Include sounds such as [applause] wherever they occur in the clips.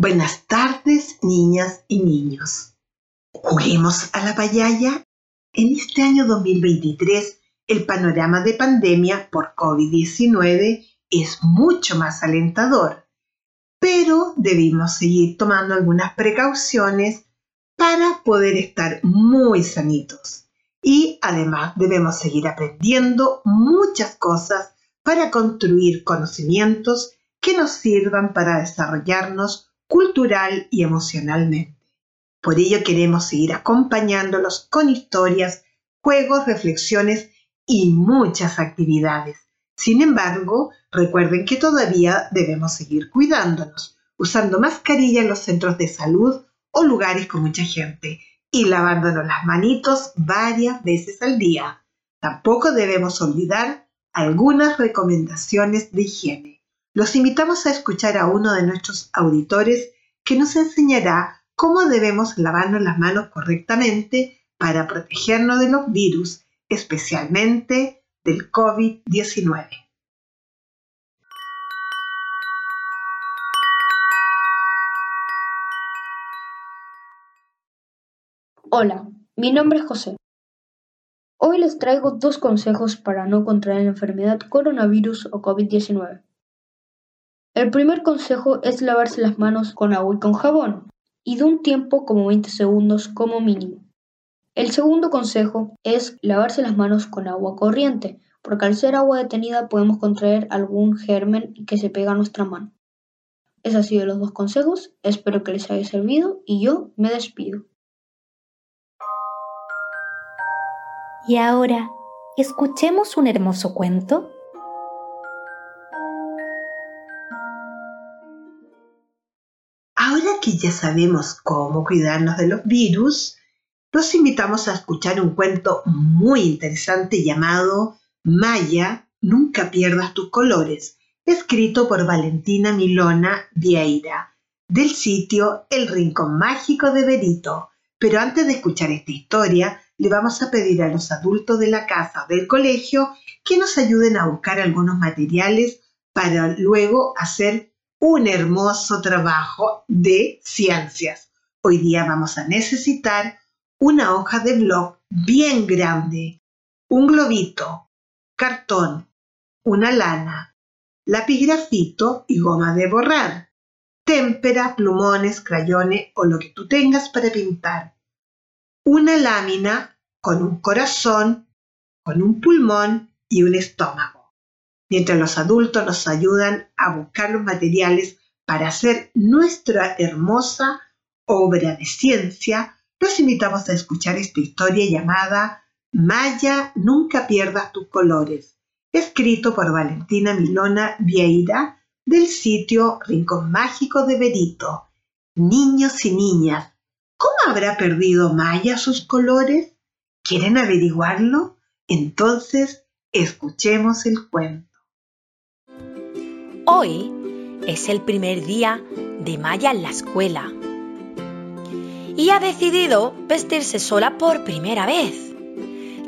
Buenas tardes, niñas y niños. Juguemos a la payaya. En este año 2023, el panorama de pandemia por COVID-19 es mucho más alentador, pero debemos seguir tomando algunas precauciones para poder estar muy sanitos. Y además debemos seguir aprendiendo muchas cosas para construir conocimientos que nos sirvan para desarrollarnos cultural y emocionalmente. Por ello queremos seguir acompañándolos con historias, juegos, reflexiones y muchas actividades. Sin embargo, recuerden que todavía debemos seguir cuidándonos, usando mascarilla en los centros de salud o lugares con mucha gente y lavándonos las manitos varias veces al día. Tampoco debemos olvidar algunas recomendaciones de higiene los invitamos a escuchar a uno de nuestros auditores que nos enseñará cómo debemos lavarnos las manos correctamente para protegernos de los virus, especialmente del COVID-19. Hola, mi nombre es José. Hoy les traigo dos consejos para no contraer la enfermedad coronavirus o COVID-19. El primer consejo es lavarse las manos con agua y con jabón, y de un tiempo como 20 segundos como mínimo. El segundo consejo es lavarse las manos con agua corriente, porque al ser agua detenida podemos contraer algún germen que se pega a nuestra mano. Esos han sido los dos consejos, espero que les haya servido y yo me despido. Y ahora, escuchemos un hermoso cuento que ya sabemos cómo cuidarnos de los virus, los invitamos a escuchar un cuento muy interesante llamado Maya, nunca pierdas tus colores, escrito por Valentina Milona Vieira, del sitio El Rincón Mágico de Berito. Pero antes de escuchar esta historia, le vamos a pedir a los adultos de la casa o del colegio que nos ayuden a buscar algunos materiales para luego hacer un hermoso trabajo de ciencias. Hoy día vamos a necesitar una hoja de blog bien grande, un globito, cartón, una lana, lápiz grafito y goma de borrar, témpera, plumones, crayones o lo que tú tengas para pintar, una lámina con un corazón, con un pulmón y un estómago mientras los adultos nos ayudan a buscar los materiales para hacer nuestra hermosa obra de ciencia, los invitamos a escuchar esta historia llamada Maya, nunca pierdas tus colores, escrito por Valentina Milona Vieira del sitio Rincón Mágico de Berito. Niños y niñas, ¿cómo habrá perdido Maya sus colores? ¿Quieren averiguarlo? Entonces, escuchemos el cuento. Hoy es el primer día de Maya en la escuela y ha decidido vestirse sola por primera vez.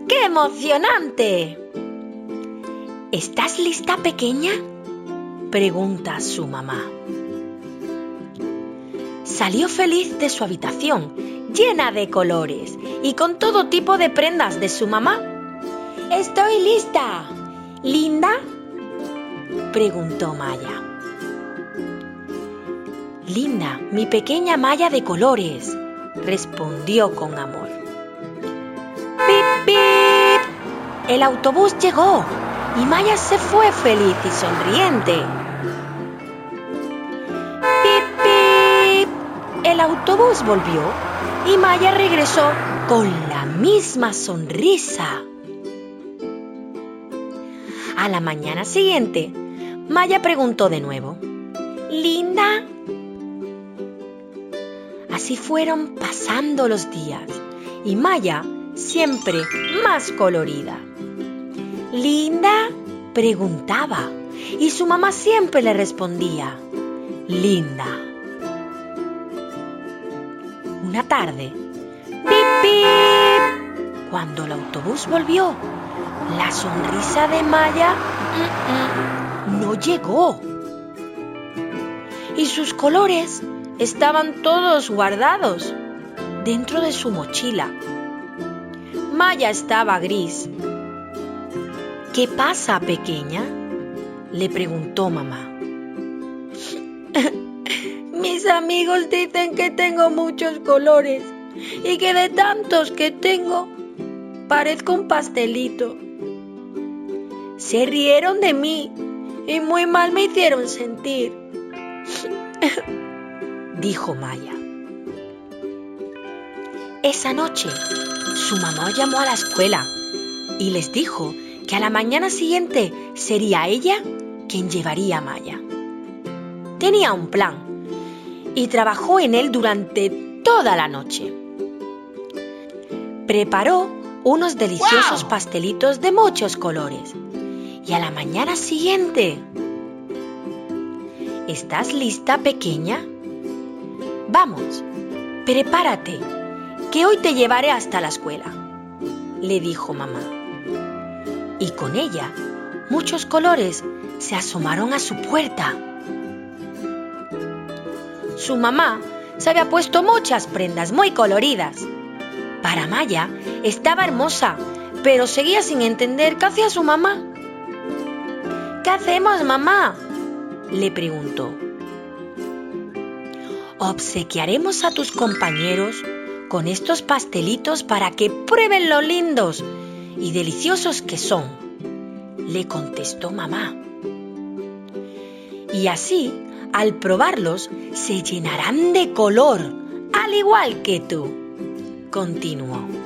¡Qué emocionante! ¿Estás lista, pequeña? pregunta su mamá. Salió feliz de su habitación, llena de colores y con todo tipo de prendas de su mamá. Estoy lista. ¿Linda? Preguntó Maya. Linda, mi pequeña Maya de colores, respondió con amor. ¡Pip, pip! El autobús llegó y Maya se fue feliz y sonriente. ¡Pip, pip! El autobús volvió y Maya regresó con la misma sonrisa. A la mañana siguiente, Maya preguntó de nuevo, ¿Linda? Así fueron pasando los días y Maya siempre más colorida. ¿Linda? preguntaba y su mamá siempre le respondía, Linda. Una tarde, ¡pip, pip! Cuando el autobús volvió, la sonrisa de Maya mm, mm, no llegó. Y sus colores estaban todos guardados dentro de su mochila. Maya estaba gris. ¿Qué pasa, pequeña? le preguntó mamá. [laughs] Mis amigos dicen que tengo muchos colores y que de tantos que tengo parezco un pastelito. Se rieron de mí y muy mal me hicieron sentir, dijo Maya. Esa noche, su mamá llamó a la escuela y les dijo que a la mañana siguiente sería ella quien llevaría a Maya. Tenía un plan y trabajó en él durante toda la noche. Preparó unos deliciosos pastelitos de muchos colores y a la mañana siguiente. ¿Estás lista, pequeña? Vamos, prepárate, que hoy te llevaré hasta la escuela, le dijo mamá. Y con ella, muchos colores se asomaron a su puerta. Su mamá se había puesto muchas prendas muy coloridas. Para Maya estaba hermosa, pero seguía sin entender qué hacía su mamá. ¿Qué hacemos, mamá? le preguntó. Obsequiaremos a tus compañeros con estos pastelitos para que prueben lo lindos y deliciosos que son, le contestó mamá. Y así, al probarlos, se llenarán de color, al igual que tú, continuó.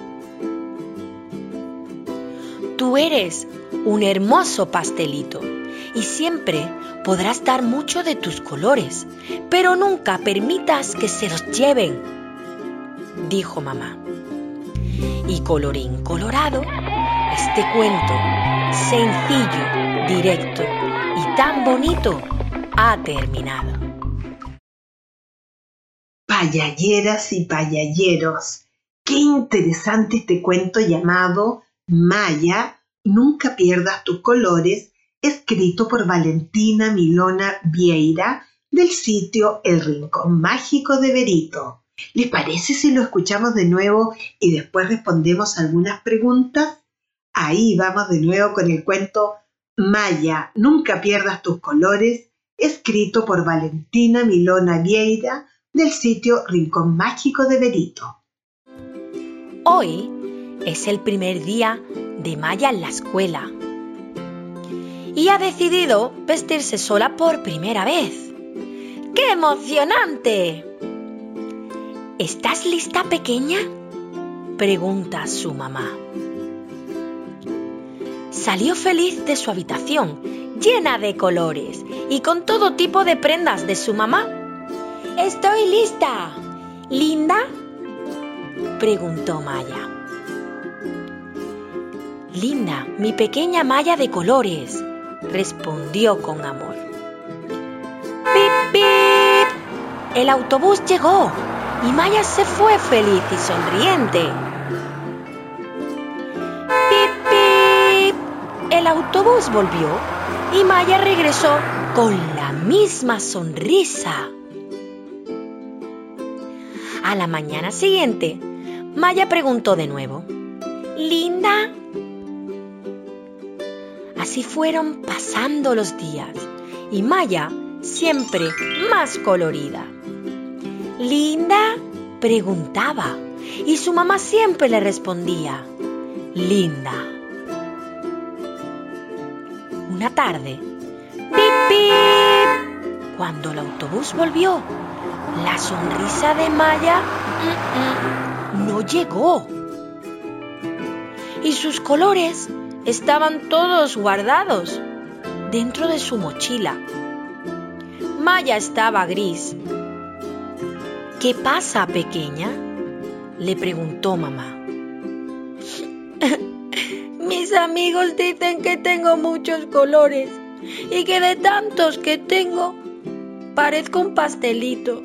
Tú eres un hermoso pastelito y siempre podrás dar mucho de tus colores, pero nunca permitas que se los lleven, dijo mamá. Y colorín colorado, este cuento, sencillo, directo y tan bonito, ha terminado. Payalleras y payalleros, qué interesante este cuento llamado Maya, nunca pierdas tus colores escrito por Valentina Milona Vieira del sitio El Rincón Mágico de Berito. ¿Les parece si lo escuchamos de nuevo y después respondemos algunas preguntas? Ahí vamos de nuevo con el cuento Maya, nunca pierdas tus colores, escrito por Valentina Milona Vieira del sitio Rincón Mágico de Berito. Hoy es el primer día de Maya en la escuela y ha decidido vestirse sola por primera vez. ¡Qué emocionante! ¿Estás lista, pequeña? Pregunta su mamá. Salió feliz de su habitación, llena de colores y con todo tipo de prendas de su mamá. Estoy lista. ¿Linda? Preguntó Maya. Linda, mi pequeña Maya de colores, respondió con amor. ¡Pip, pip! El autobús llegó y Maya se fue feliz y sonriente. ¡Pip, pip! El autobús volvió y Maya regresó con la misma sonrisa. A la mañana siguiente, Maya preguntó de nuevo, ¿Linda? Así fueron pasando los días y Maya siempre más colorida. Linda preguntaba y su mamá siempre le respondía, Linda. Una tarde, ¡pip, pip! Cuando el autobús volvió, la sonrisa de Maya mm, mm, no llegó. Y sus colores estaban todos guardados dentro de su mochila. Maya estaba gris. ¿Qué pasa, pequeña? le preguntó mamá. [laughs] Mis amigos dicen que tengo muchos colores y que de tantos que tengo parezco un pastelito.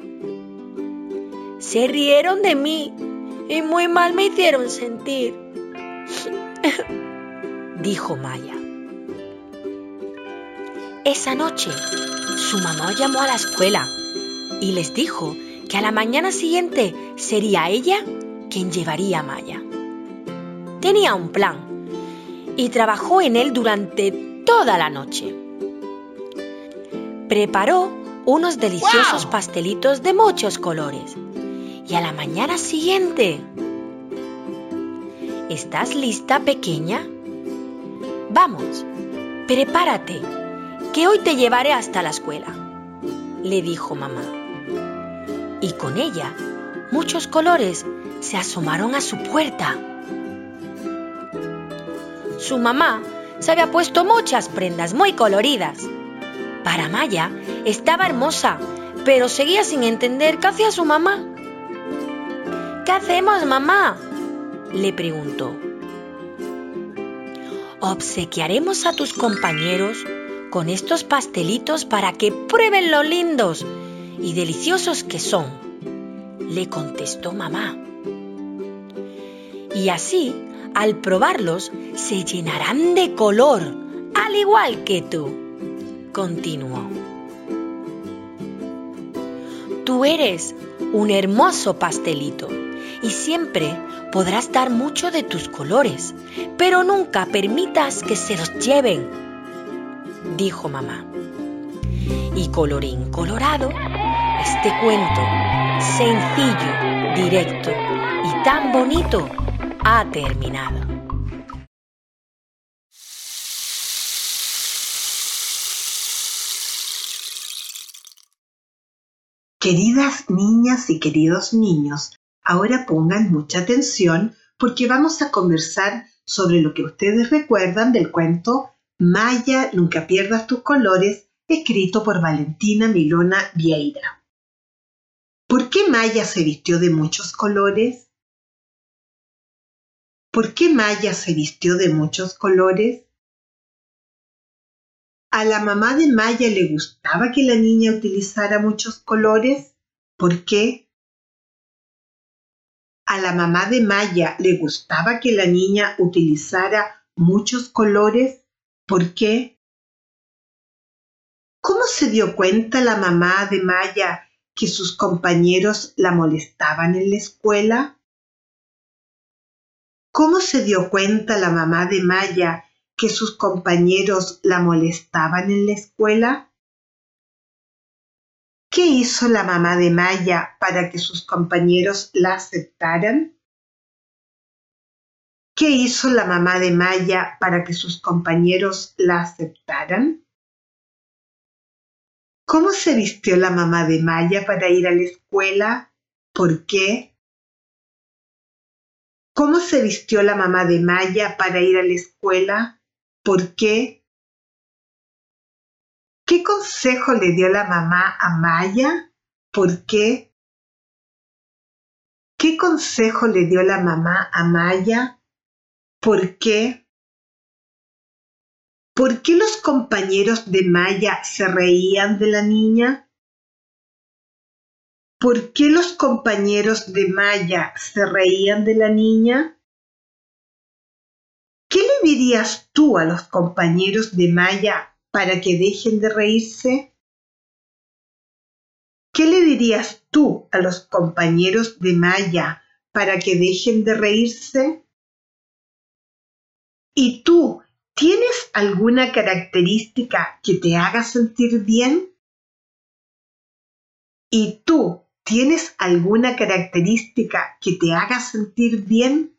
Se rieron de mí y muy mal me hicieron sentir, [laughs] dijo Maya. Esa noche, su mamá llamó a la escuela y les dijo que a la mañana siguiente sería ella quien llevaría a Maya. Tenía un plan y trabajó en él durante toda la noche. Preparó unos deliciosos pastelitos de muchos colores y a la mañana siguiente... ¿Estás lista, pequeña? Vamos, prepárate, que hoy te llevaré hasta la escuela, le dijo mamá. Y con ella, muchos colores se asomaron a su puerta. Su mamá se había puesto muchas prendas muy coloridas. Para Maya estaba hermosa, pero seguía sin entender qué hacía su mamá. ¿Qué hacemos, mamá? le preguntó. Obsequiaremos a tus compañeros con estos pastelitos para que prueben lo lindos y deliciosos que son, le contestó mamá y así, al probarlos, se llenarán de color, al igual que tú. Continuó. Tú eres un hermoso pastelito y siempre podrás dar mucho de tus colores, pero nunca permitas que se los lleven, dijo mamá. Y colorín colorado, este cuento, sencillo, directo y tan bonito, ha terminado. Queridas niñas y queridos niños, ahora pongan mucha atención porque vamos a conversar sobre lo que ustedes recuerdan del cuento Maya, nunca pierdas tus colores, escrito por Valentina Milona Vieira. ¿Por qué Maya se vistió de muchos colores? ¿Por qué Maya se vistió de muchos colores? ¿A la mamá de Maya le gustaba que la niña utilizara muchos colores? ¿Por qué? ¿A la mamá de Maya le gustaba que la niña utilizara muchos colores? ¿Por qué? ¿Cómo se dio cuenta la mamá de Maya que sus compañeros la molestaban en la escuela? ¿Cómo se dio cuenta la mamá de Maya que sus compañeros la molestaban en la escuela? ¿Qué hizo la mamá de Maya para que sus compañeros la aceptaran? ¿Qué hizo la mamá de Maya para que sus compañeros la aceptaran? ¿Cómo se vistió la mamá de Maya para ir a la escuela? ¿Por qué? ¿Cómo se vistió la mamá de Maya para ir a la escuela? ¿Por qué? ¿Qué consejo le dio la mamá a Maya? ¿Por qué? ¿Qué consejo le dio la mamá a Maya? ¿Por qué? ¿Por qué los compañeros de Maya se reían de la niña? ¿Por qué los compañeros de Maya se reían de la niña? ¿Qué le dirías tú a los compañeros de Maya para que dejen de reírse? ¿Qué le dirías tú a los compañeros de Maya para que dejen de reírse? ¿Y tú tienes alguna característica que te haga sentir bien? ¿Y tú ¿Tienes alguna característica que te haga sentir bien?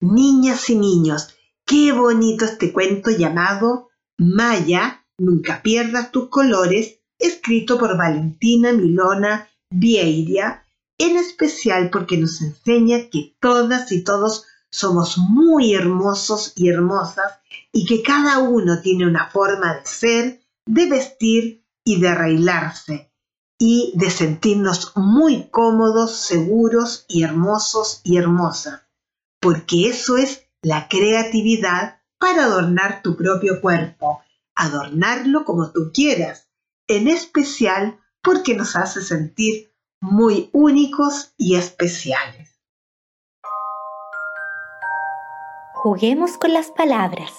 Niñas y niños, qué bonito este cuento llamado Maya, nunca pierdas tus colores, escrito por Valentina Milona Vieira, en especial porque nos enseña que todas y todos somos muy hermosos y hermosas y que cada uno tiene una forma de ser, de vestir y de arreglarse y de sentirnos muy cómodos, seguros y hermosos y hermosas, porque eso es la creatividad para adornar tu propio cuerpo, adornarlo como tú quieras, en especial porque nos hace sentir muy únicos y especiales. Juguemos con las palabras.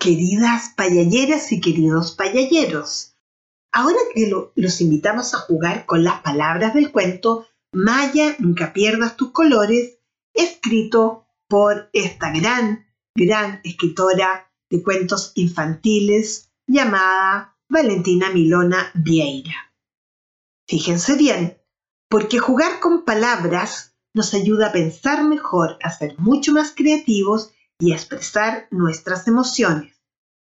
Queridas payalleras y queridos payalleros, ahora que los invitamos a jugar con las palabras del cuento Maya, nunca pierdas tus colores, escrito por esta gran, gran escritora de cuentos infantiles llamada Valentina Milona Vieira. Fíjense bien, porque jugar con palabras nos ayuda a pensar mejor, a ser mucho más creativos y a expresar nuestras emociones.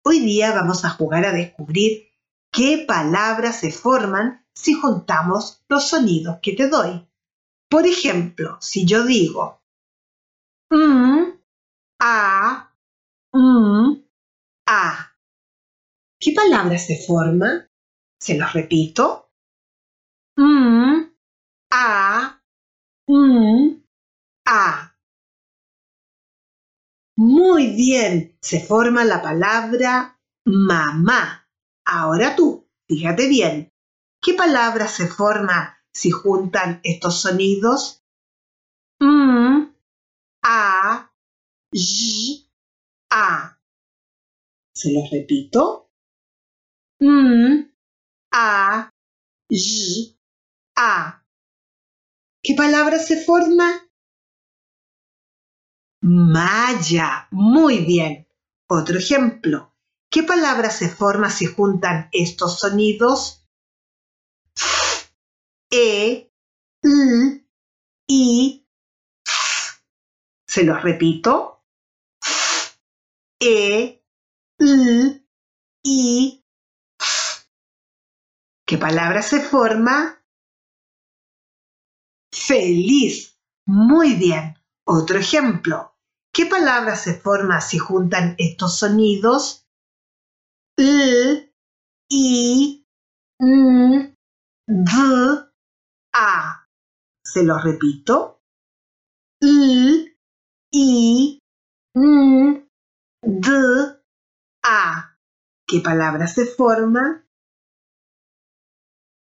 Hoy día vamos a jugar a descubrir qué palabras se forman si juntamos los sonidos que te doy. Por ejemplo, si yo digo mm, a, mm, a, ¿qué palabra se forma? Se los repito. Mm, a, mm, a. Muy bien, se forma la palabra mamá. Ahora tú, fíjate bien, ¿qué palabra se forma si juntan estos sonidos? M, a, y, a. Se los repito. M, a, y, a. ¿Qué palabra se forma? Maya. Muy bien. Otro ejemplo. ¿Qué palabra se forma si juntan estos sonidos? E, L, I, Se los repito. E, L, I, ¿Qué palabra se forma? Feliz. Muy bien. Otro ejemplo. ¿Qué palabra se forma si juntan estos sonidos? L, I, N, D, A. Se los repito. L, I, N, D, A. ¿Qué palabra se forma?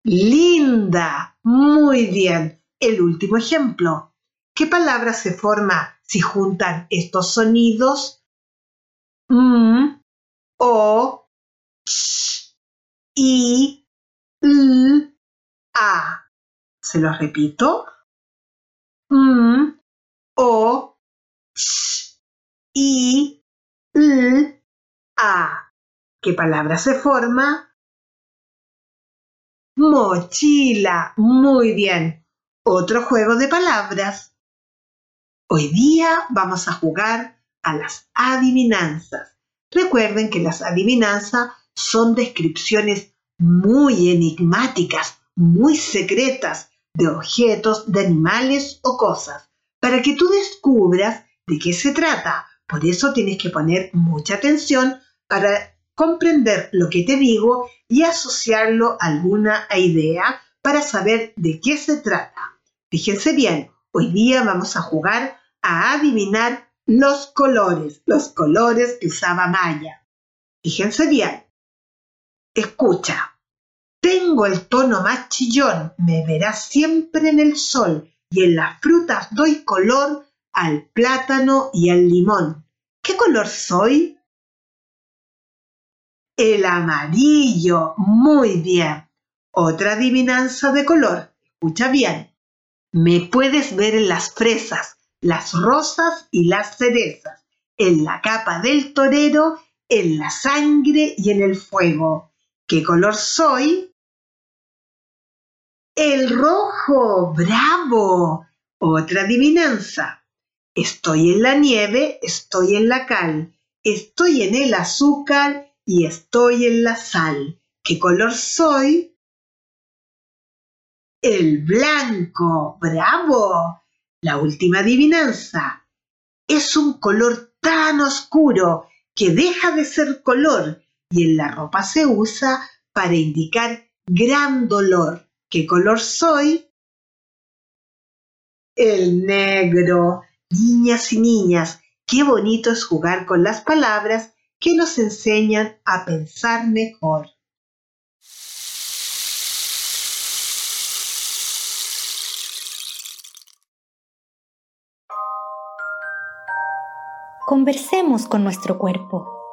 Linda. Muy bien. El último ejemplo. ¿Qué palabra se forma si juntan estos sonidos m, o, i, l, a. Se los repito. M, o, ch, i, l, a. ¿Qué palabra se forma? Mochila. Muy bien. Otro juego de palabras. Hoy día vamos a jugar a las adivinanzas. Recuerden que las adivinanzas son descripciones muy enigmáticas, muy secretas de objetos, de animales o cosas, para que tú descubras de qué se trata. Por eso tienes que poner mucha atención para comprender lo que te digo y asociarlo a alguna idea para saber de qué se trata. Fíjense bien, Hoy día vamos a jugar a adivinar los colores, los colores que usaba Maya. Fíjense bien. Escucha. Tengo el tono más chillón, me verás siempre en el sol y en las frutas doy color al plátano y al limón. ¿Qué color soy? El amarillo. Muy bien. Otra adivinanza de color. Escucha bien. Me puedes ver en las fresas, las rosas y las cerezas. en la capa del torero, en la sangre y en el fuego. ¿Qué color soy? El rojo, bravo. Otra adivinanza. Estoy en la nieve, estoy en la cal, estoy en el azúcar y estoy en la sal. ¿Qué color soy? El blanco, bravo. La última adivinanza. Es un color tan oscuro que deja de ser color y en la ropa se usa para indicar gran dolor. ¿Qué color soy? El negro. Niñas y niñas, qué bonito es jugar con las palabras que nos enseñan a pensar mejor. Conversemos con nuestro cuerpo.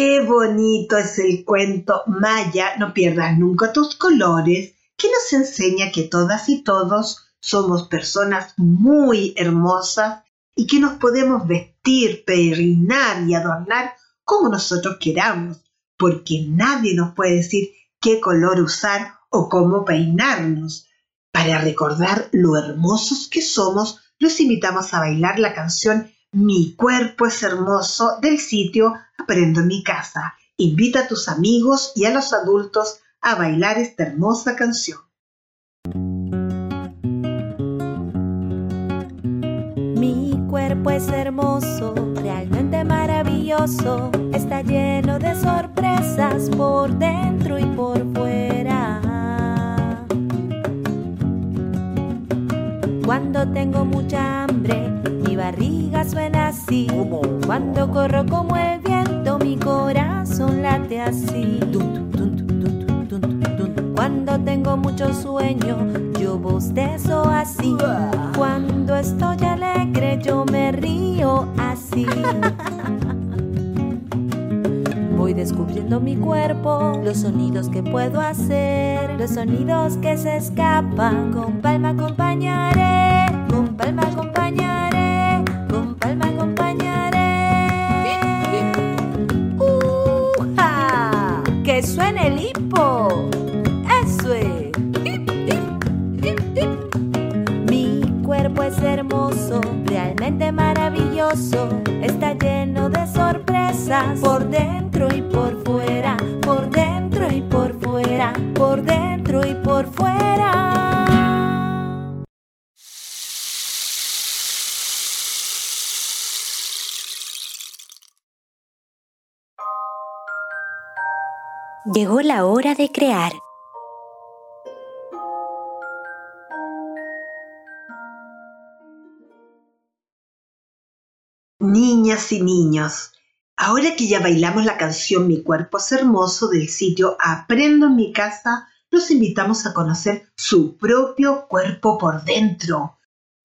Qué bonito es el cuento Maya, no pierdas nunca tus colores, que nos enseña que todas y todos somos personas muy hermosas y que nos podemos vestir, peinar y adornar como nosotros queramos, porque nadie nos puede decir qué color usar o cómo peinarnos. Para recordar lo hermosos que somos, los invitamos a bailar la canción Mi cuerpo es hermoso del sitio Aprendo en mi casa. Invita a tus amigos y a los adultos a bailar esta hermosa canción. Mi cuerpo es hermoso, realmente maravilloso, está lleno de sorpresas por dentro y por fuera. Cuando tengo mucha hambre, barriga suena así. Cuando corro como el viento, mi corazón late así. Cuando tengo mucho sueño, yo bostezo así. Cuando estoy alegre, yo me río así. [laughs] Voy descubriendo mi cuerpo, los sonidos que puedo hacer, los sonidos que se escapan. Con palma acompañaré, con palma acompañaré, Llegó la hora de crear. Niñas y niños, ahora que ya bailamos la canción Mi cuerpo es hermoso del sitio Aprendo en mi casa, los invitamos a conocer su propio cuerpo por dentro.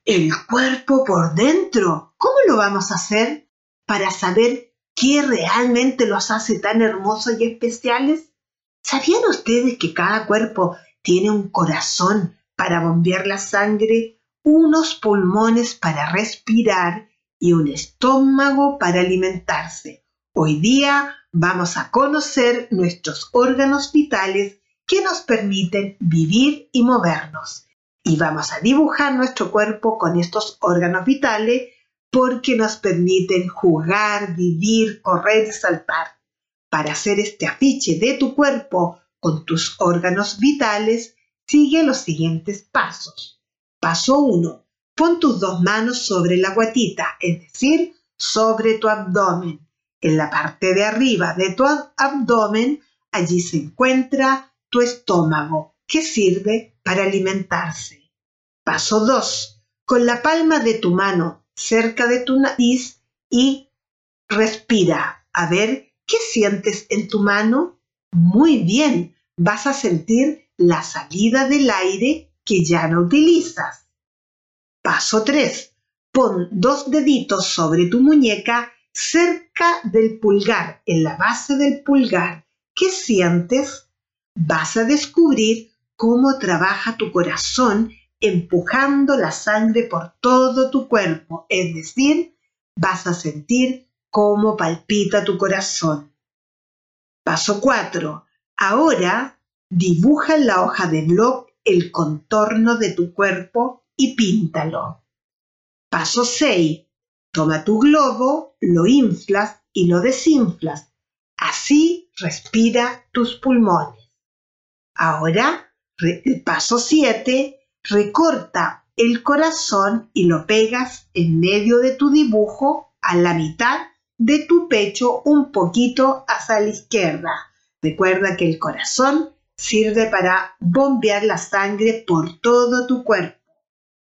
El cuerpo por dentro. ¿Cómo lo vamos a hacer para saber qué realmente los hace tan hermosos y especiales? ¿Sabían ustedes que cada cuerpo tiene un corazón para bombear la sangre, unos pulmones para respirar y un estómago para alimentarse? Hoy día vamos a conocer nuestros órganos vitales que nos permiten vivir y movernos. Y vamos a dibujar nuestro cuerpo con estos órganos vitales porque nos permiten jugar, vivir, correr y saltar. Para hacer este afiche de tu cuerpo con tus órganos vitales, sigue los siguientes pasos. Paso 1. Pon tus dos manos sobre la guatita, es decir, sobre tu abdomen. En la parte de arriba de tu abdomen, allí se encuentra tu estómago, que sirve para alimentarse. Paso 2. Con la palma de tu mano cerca de tu nariz y respira. A ver ¿Qué sientes en tu mano? Muy bien, vas a sentir la salida del aire que ya no utilizas. Paso 3. Pon dos deditos sobre tu muñeca cerca del pulgar, en la base del pulgar. ¿Qué sientes? Vas a descubrir cómo trabaja tu corazón empujando la sangre por todo tu cuerpo, es decir, vas a sentir cómo palpita tu corazón. Paso 4. Ahora dibuja en la hoja de blog el contorno de tu cuerpo y píntalo. Paso 6. Toma tu globo, lo inflas y lo desinflas. Así respira tus pulmones. Ahora, el paso 7, recorta el corazón y lo pegas en medio de tu dibujo a la mitad de tu pecho un poquito hacia la izquierda. Recuerda que el corazón sirve para bombear la sangre por todo tu cuerpo.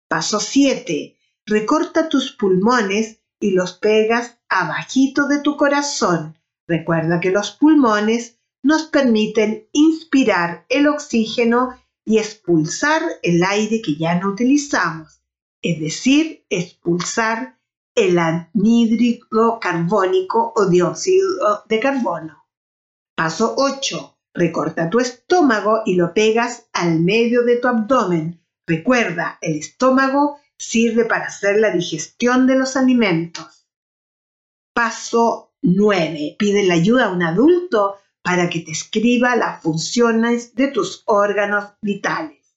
Paso 7. Recorta tus pulmones y los pegas abajito de tu corazón. Recuerda que los pulmones nos permiten inspirar el oxígeno y expulsar el aire que ya no utilizamos, es decir, expulsar el anhídrido carbónico o dióxido de carbono. Paso 8. Recorta tu estómago y lo pegas al medio de tu abdomen. Recuerda, el estómago sirve para hacer la digestión de los alimentos. Paso 9. Pide la ayuda a un adulto para que te escriba las funciones de tus órganos vitales.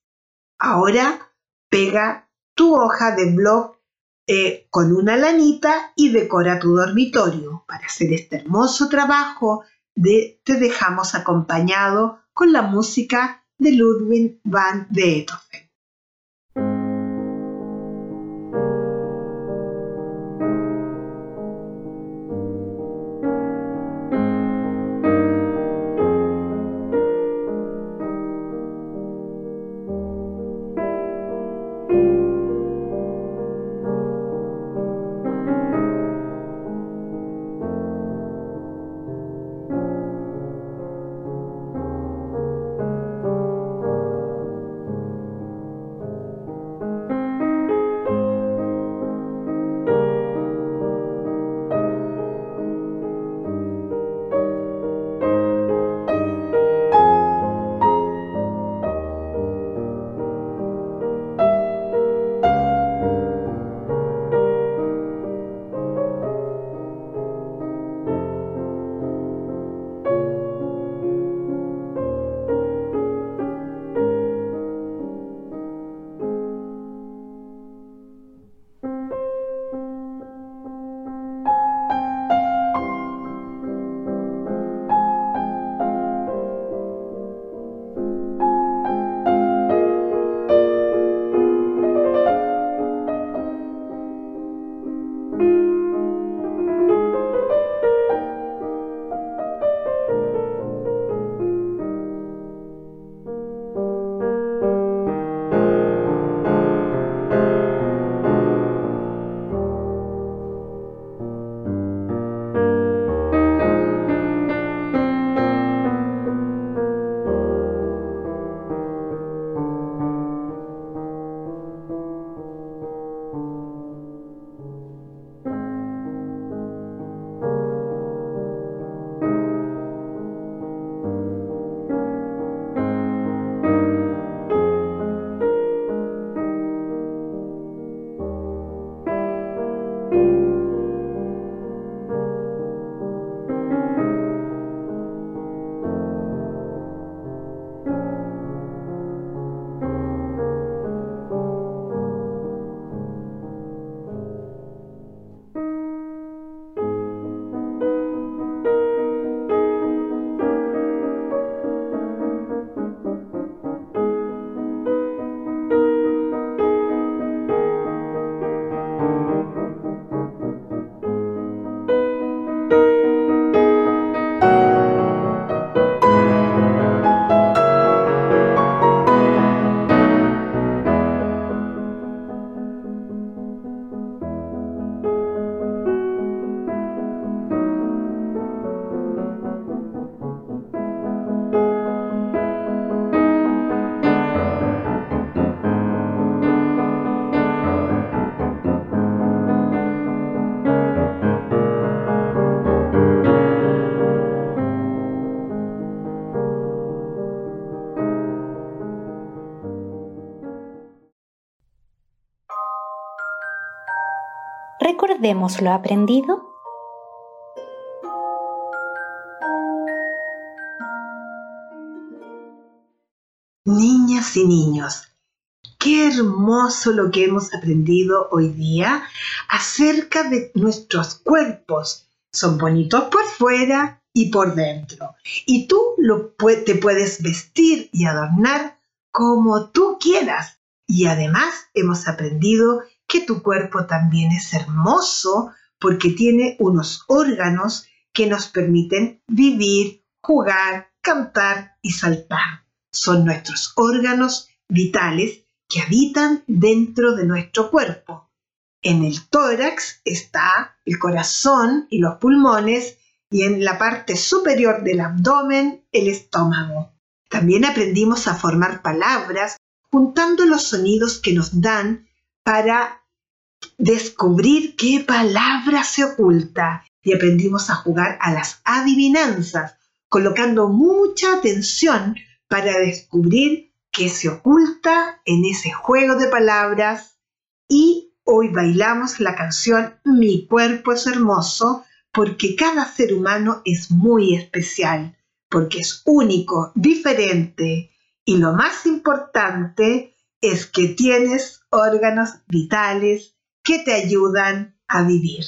Ahora pega tu hoja de blog eh, con una lanita y decora tu dormitorio. Para hacer este hermoso trabajo te dejamos acompañado con la música de Ludwig van Beethoven. Olvidemos lo aprendido? Niñas y niños, qué hermoso lo que hemos aprendido hoy día acerca de nuestros cuerpos. Son bonitos por fuera y por dentro. Y tú lo, te puedes vestir y adornar como tú quieras. Y además hemos aprendido que tu cuerpo también es hermoso porque tiene unos órganos que nos permiten vivir, jugar, cantar y saltar son nuestros órganos vitales que habitan dentro de nuestro cuerpo. En el tórax está el corazón y los pulmones y en la parte superior del abdomen el estómago. También aprendimos a formar palabras juntando los sonidos que nos dan para descubrir qué palabra se oculta. Y aprendimos a jugar a las adivinanzas, colocando mucha atención para descubrir qué se oculta en ese juego de palabras. Y hoy bailamos la canción Mi cuerpo es hermoso porque cada ser humano es muy especial, porque es único, diferente. Y lo más importante es que tienes órganos vitales que te ayudan a vivir.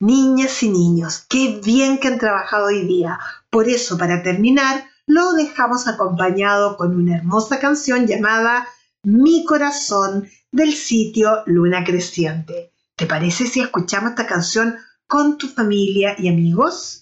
Niñas y niños, qué bien que han trabajado hoy día. Por eso, para terminar, lo dejamos acompañado con una hermosa canción llamada Mi corazón del sitio Luna Creciente. ¿Te parece si escuchamos esta canción con tu familia y amigos?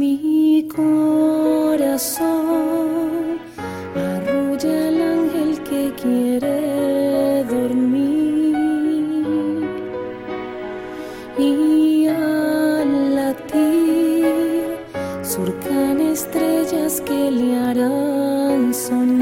Mi corazón arrulla el ángel que quiere dormir y al latir surcan estrellas que le harán soñar.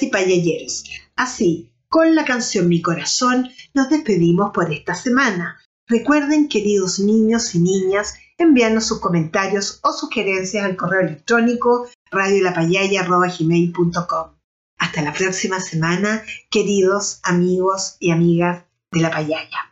Y payalleros. Así, con la canción Mi Corazón, nos despedimos por esta semana. Recuerden, queridos niños y niñas, enviarnos sus comentarios o sugerencias al correo electrónico radiolapayaya.com. Hasta la próxima semana, queridos amigos y amigas de la payaya.